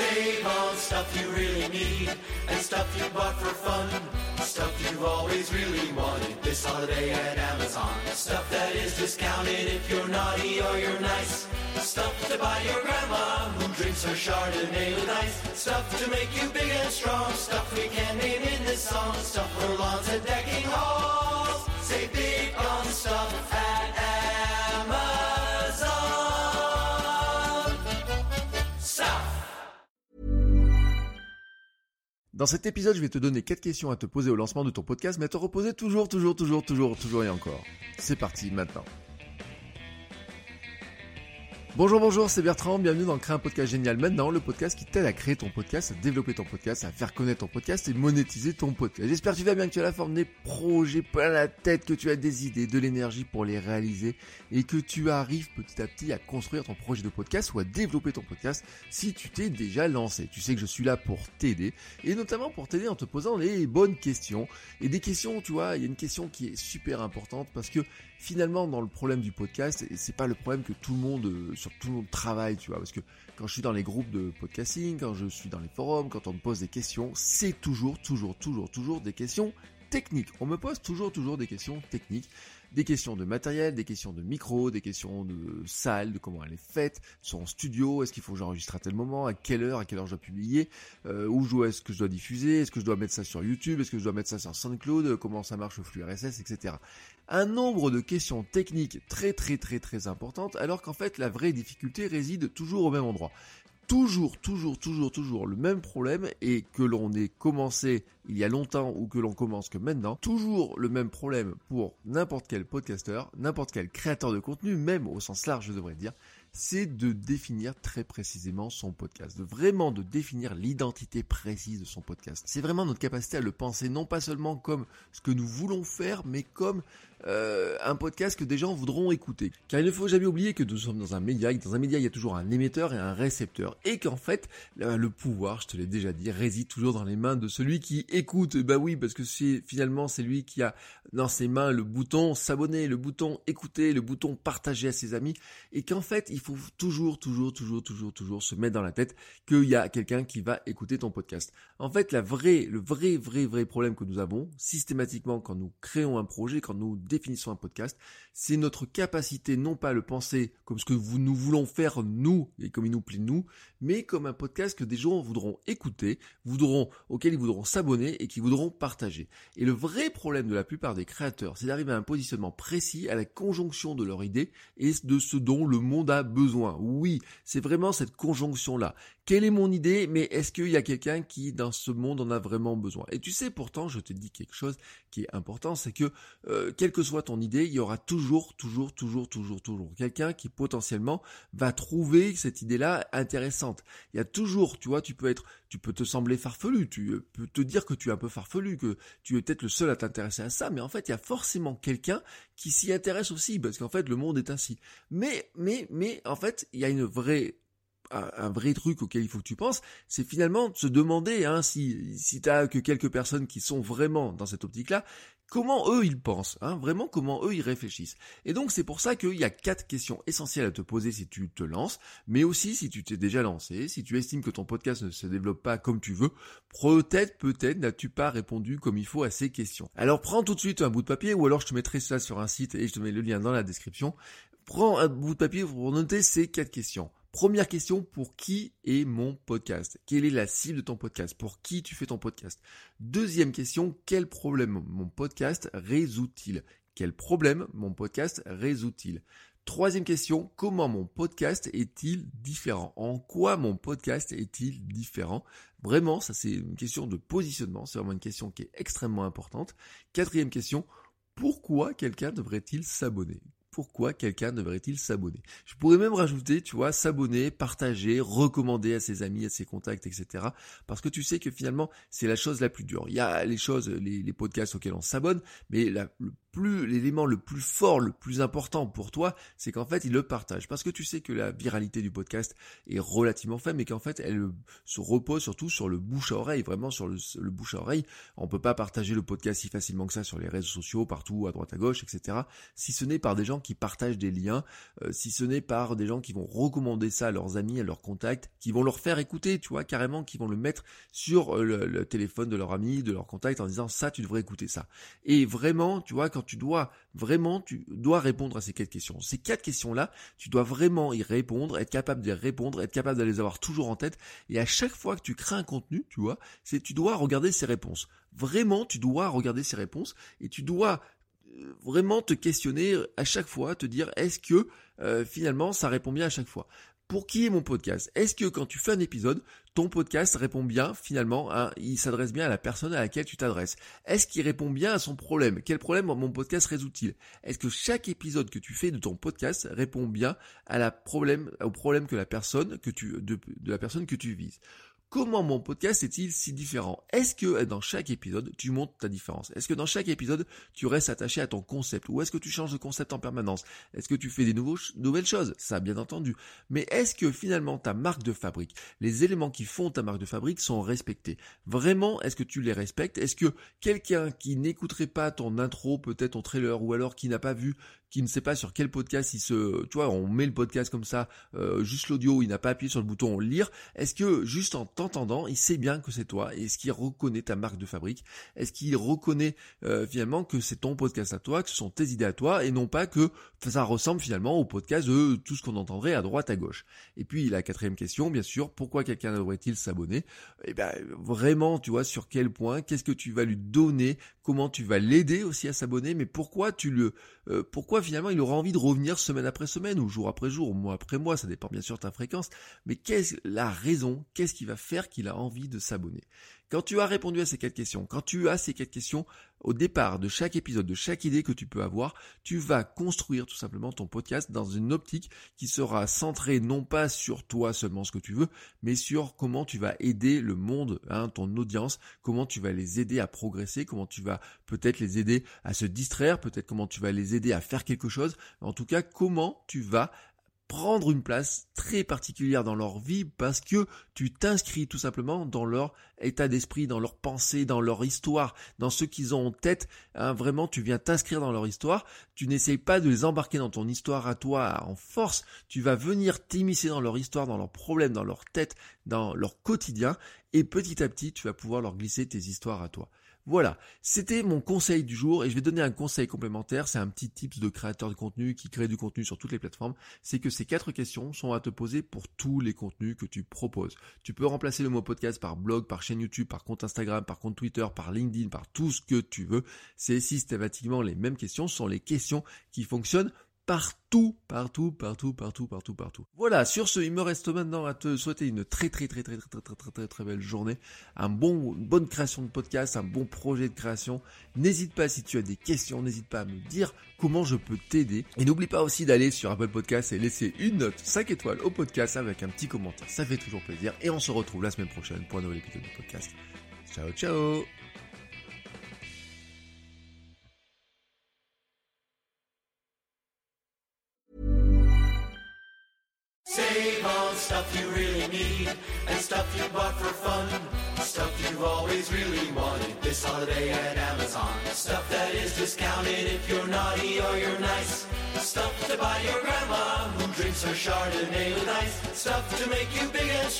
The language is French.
Save on stuff you really need and stuff you bought for fun. Stuff you've always really wanted this holiday at Amazon. Stuff that is discounted if you're naughty or you're nice. Stuff to buy your grandma who drinks her Chardonnay with ice. Stuff to make you big Dans cet épisode, je vais te donner 4 questions à te poser au lancement de ton podcast, mais à te reposer toujours, toujours, toujours, toujours, toujours et encore. C'est parti maintenant. Bonjour, bonjour, c'est Bertrand, bienvenue dans Créer un podcast génial maintenant, le podcast qui t'aide à créer ton podcast, à développer ton podcast, à faire connaître ton podcast et monétiser ton podcast. J'espère que tu vas bien, que tu as la forme des projets plein la tête, que tu as des idées, de l'énergie pour les réaliser et que tu arrives petit à petit à construire ton projet de podcast ou à développer ton podcast si tu t'es déjà lancé. Tu sais que je suis là pour t'aider et notamment pour t'aider en te posant les bonnes questions et des questions, tu vois, il y a une question qui est super importante parce que finalement dans le problème du podcast, c'est pas le problème que tout le monde, euh, sur tout le monde travaille, tu vois, parce que quand je suis dans les groupes de podcasting, quand je suis dans les forums, quand on me pose des questions, c'est toujours, toujours, toujours, toujours des questions techniques. On me pose toujours, toujours des questions techniques. Des questions de matériel, des questions de micro, des questions de salle, de comment elle est faite, son studio, est-ce qu'il faut que j'enregistre à tel moment, à quelle heure, à quelle heure je dois publier, euh, où je dois, est-ce que je dois diffuser, est-ce que je dois mettre ça sur YouTube, est-ce que je dois mettre ça sur SoundCloud, euh, comment ça marche le flux RSS, etc. Un nombre de questions techniques très très très très importantes, alors qu'en fait la vraie difficulté réside toujours au même endroit toujours, toujours, toujours, toujours le même problème et que l'on ait commencé il y a longtemps ou que l'on commence que maintenant, toujours le même problème pour n'importe quel podcasteur, n'importe quel créateur de contenu, même au sens large je devrais dire, c'est de définir très précisément son podcast, de vraiment de définir l'identité précise de son podcast. C'est vraiment notre capacité à le penser non pas seulement comme ce que nous voulons faire, mais comme euh, un podcast que des gens voudront écouter. Car il ne faut jamais oublier que nous sommes dans un média, et que dans un média il y a toujours un émetteur et un récepteur, et qu'en fait le pouvoir, je te l'ai déjà dit, réside toujours dans les mains de celui qui écoute. Bah oui, parce que c'est finalement c'est lui qui a dans ses mains le bouton s'abonner, le bouton écouter, le bouton partager à ses amis, et qu'en fait il faut toujours, toujours, toujours, toujours, toujours se mettre dans la tête qu'il y a quelqu'un qui va écouter ton podcast. En fait, la vraie, le vrai, vrai, vrai problème que nous avons systématiquement quand nous créons un projet, quand nous définissons un podcast, c'est notre capacité non pas à le penser comme ce que nous voulons faire nous et comme il nous plaît nous, mais comme un podcast que des gens voudront écouter, voudront, auquel ils voudront s'abonner et qui voudront partager. Et le vrai problème de la plupart des créateurs, c'est d'arriver à un positionnement précis à la conjonction de leur idée et de ce dont le monde a besoin. Oui, c'est vraiment cette conjonction-là. Quelle est mon idée, mais est-ce qu'il y a quelqu'un qui, dans ce monde, en a vraiment besoin? Et tu sais, pourtant, je te dis quelque chose qui est important, c'est que, euh, quelle que soit ton idée, il y aura toujours, toujours, toujours, toujours, toujours quelqu'un qui potentiellement va trouver cette idée-là intéressante. Il y a toujours, tu vois, tu peux être, tu peux te sembler farfelu, tu euh, peux te dire que tu es un peu farfelu, que tu es peut-être le seul à t'intéresser à ça, mais en fait, il y a forcément quelqu'un qui s'y intéresse aussi, parce qu'en fait, le monde est ainsi. Mais, mais, mais, en fait, il y a une vraie un, vrai truc auquel il faut que tu penses, c'est finalement de se demander hein, si si t'as que quelques personnes qui sont vraiment dans cette optique-là, comment eux ils pensent, hein, vraiment comment eux ils réfléchissent. Et donc c'est pour ça qu'il y a quatre questions essentielles à te poser si tu te lances, mais aussi si tu t'es déjà lancé, si tu estimes que ton podcast ne se développe pas comme tu veux, peut-être peut-être n'as-tu pas répondu comme il faut à ces questions. Alors prends tout de suite un bout de papier ou alors je te mettrai ça sur un site et je te mets le lien dans la description. Prends un bout de papier pour noter ces quatre questions. Première question, pour qui est mon podcast? Quelle est la cible de ton podcast? Pour qui tu fais ton podcast? Deuxième question, quel problème mon podcast résout-il? Quel problème mon podcast résout-il? Troisième question, comment mon podcast est-il différent? En quoi mon podcast est-il différent? Vraiment, ça c'est une question de positionnement, c'est vraiment une question qui est extrêmement importante. Quatrième question, pourquoi quelqu'un devrait-il s'abonner? Pourquoi quelqu'un devrait-il s'abonner? Je pourrais même rajouter, tu vois, s'abonner, partager, recommander à ses amis, à ses contacts, etc. Parce que tu sais que finalement, c'est la chose la plus dure. Il y a les choses, les, podcasts auxquels on s'abonne, mais la, le plus l'élément le plus fort, le plus important pour toi, c'est qu'en fait, il le partage. Parce que tu sais que la viralité du podcast est relativement faible, mais qu'en fait, elle se repose surtout sur le bouche à oreille, vraiment sur le, bouche à oreille. On peut pas partager le podcast si facilement que ça sur les réseaux sociaux, partout, à droite, à gauche, etc. Si ce n'est par des gens qui partagent des liens, euh, si ce n'est par des gens qui vont recommander ça à leurs amis, à leurs contacts, qui vont leur faire écouter, tu vois, carrément, qui vont le mettre sur euh, le, le téléphone de leur ami, de leur contact en disant ça, tu devrais écouter ça. Et vraiment, tu vois, quand tu dois vraiment, tu dois répondre à ces quatre questions. Ces quatre questions-là, tu dois vraiment y répondre, être capable d'y répondre, être capable de les avoir toujours en tête. Et à chaque fois que tu crées un contenu, tu vois, c'est tu dois regarder ces réponses. Vraiment, tu dois regarder ces réponses et tu dois euh, vraiment te questionner à chaque fois, te dire est-ce que euh, finalement ça répond bien à chaque fois? Pour qui est mon podcast. Est-ce que quand tu fais un épisode, ton podcast répond bien finalement, il s'adresse bien à la personne à laquelle tu t'adresses? Est-ce qu'il répond bien à son problème? Quel problème mon podcast résout-il? Est-ce que chaque épisode que tu fais de ton podcast répond bien à la problème, au problème que la personne que tu, de la personne que tu vises? Comment mon podcast est-il si différent? Est-ce que dans chaque épisode, tu montes ta différence? Est-ce que dans chaque épisode, tu restes attaché à ton concept? Ou est-ce que tu changes de concept en permanence? Est-ce que tu fais des nouvelles choses? Ça, bien entendu. Mais est-ce que finalement, ta marque de fabrique, les éléments qui font ta marque de fabrique sont respectés? Vraiment, est-ce que tu les respectes? Est-ce que quelqu'un qui n'écouterait pas ton intro, peut-être ton trailer, ou alors qui n'a pas vu qui ne sait pas sur quel podcast il se, tu vois, on met le podcast comme ça, euh, juste l'audio, il n'a pas appuyé sur le bouton lire. Est-ce que juste en t'entendant, il sait bien que c'est toi Est-ce qu'il reconnaît ta marque de fabrique? Est-ce qu'il reconnaît euh, finalement que c'est ton podcast à toi, que ce sont tes idées à toi, et non pas que ça ressemble finalement au podcast de tout ce qu'on entendrait à droite à gauche? Et puis la quatrième question, bien sûr, pourquoi quelqu'un devrait-il s'abonner? Eh ben vraiment, tu vois, sur quel point? Qu'est-ce que tu vas lui donner? Comment tu vas l'aider aussi à s'abonner? Mais pourquoi tu le, euh, pourquoi finalement il aura envie de revenir semaine après semaine ou jour après jour, mois après mois, ça dépend bien sûr de ta fréquence, mais qu'est-ce la raison, qu'est-ce qui va faire qu'il a envie de s'abonner. Quand tu as répondu à ces quatre questions, quand tu as ces quatre questions au départ de chaque épisode, de chaque idée que tu peux avoir, tu vas construire tout simplement ton podcast dans une optique qui sera centrée non pas sur toi seulement ce que tu veux, mais sur comment tu vas aider le monde, hein, ton audience, comment tu vas les aider à progresser, comment tu vas peut-être les aider à se distraire, peut-être comment tu vas les aider à faire quelque chose, en tout cas comment tu vas prendre une place très particulière dans leur vie parce que tu t'inscris tout simplement dans leur état d'esprit, dans leur pensée, dans leur histoire, dans ce qu'ils ont en tête. Hein, vraiment, tu viens t'inscrire dans leur histoire. Tu n'essayes pas de les embarquer dans ton histoire à toi en force. Tu vas venir t'immiscer dans leur histoire, dans leurs problèmes, dans leur tête, dans leur quotidien. Et petit à petit, tu vas pouvoir leur glisser tes histoires à toi. Voilà, c'était mon conseil du jour et je vais donner un conseil complémentaire, c'est un petit tips de créateur de contenu qui crée du contenu sur toutes les plateformes, c'est que ces quatre questions sont à te poser pour tous les contenus que tu proposes. Tu peux remplacer le mot podcast par blog, par chaîne YouTube, par compte Instagram, par compte Twitter, par LinkedIn, par tout ce que tu veux. C'est systématiquement les mêmes questions, ce sont les questions qui fonctionnent partout, partout, partout, partout, partout, partout. Voilà, sur ce, il me reste maintenant à te souhaiter une très très très très très très très très très belle journée, un bon, une bonne création de podcast, un bon projet de création. N'hésite pas si tu as des questions, n'hésite pas à me dire comment je peux t'aider. Et n'oublie pas aussi d'aller sur Apple Podcast et laisser une note 5 étoiles au podcast avec un petit commentaire. Ça fait toujours plaisir. Et on se retrouve la semaine prochaine pour un nouvel épisode du podcast. Ciao, ciao Save on stuff you really need and stuff you bought for fun. Stuff you've always really wanted this holiday at Amazon. Stuff that is discounted if you're naughty or you're nice. Stuff to buy your grandma who drinks her Chardonnay with ice. Stuff to make you big and strong.